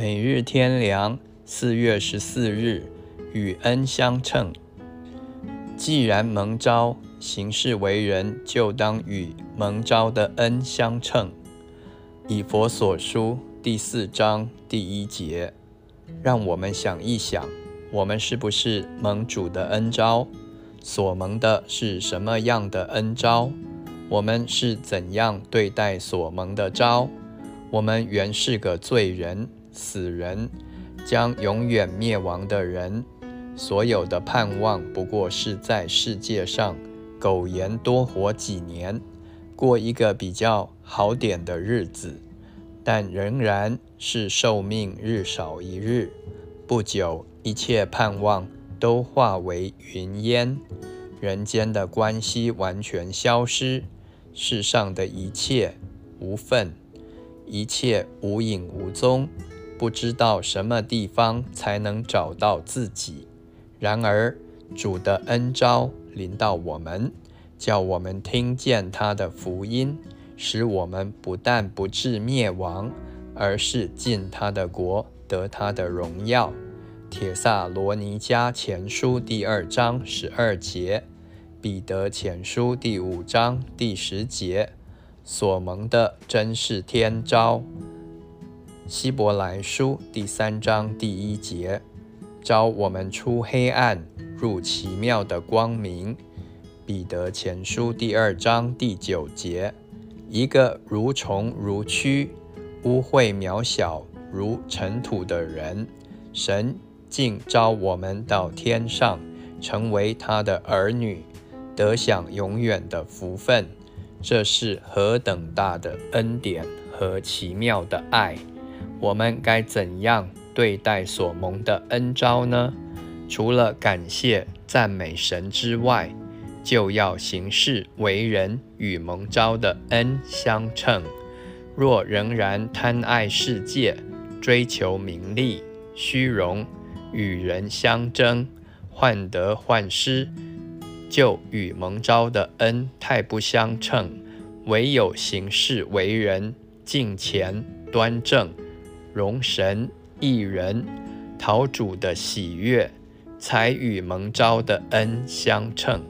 每日天良，四月十四日，与恩相称。既然蒙召行事为人，就当与蒙召的恩相称。以佛所书第四章第一节，让我们想一想，我们是不是蒙主的恩召？所蒙的是什么样的恩招？我们是怎样对待所蒙的招？我们原是个罪人。死人将永远灭亡的人，所有的盼望不过是在世界上苟延多活几年，过一个比较好点的日子，但仍然是寿命日少一日。不久，一切盼望都化为云烟，人间的关系完全消失，世上的一切无份，一切无影无踪。不知道什么地方才能找到自己。然而，主的恩招临到我们，叫我们听见他的福音，使我们不但不至灭亡，而是进他的国，得他的荣耀。铁萨罗尼迦前书第二章十二节，彼得前书第五章第十节，所蒙的真是天招。希伯来书第三章第一节，招我们出黑暗，入奇妙的光明。彼得前书第二章第九节，一个如虫如蛆、污秽渺小如尘土的人，神竟招我们到天上，成为他的儿女，得享永远的福分。这是何等大的恩典和奇妙的爱！我们该怎样对待所蒙的恩招呢？除了感谢赞美神之外，就要行事为人与蒙招的恩相称。若仍然贪爱世界，追求名利、虚荣，与人相争，患得患失，就与蒙招的恩太不相称。唯有行事为人敬虔端正。容神一人讨主的喜悦，才与蒙召的恩相称。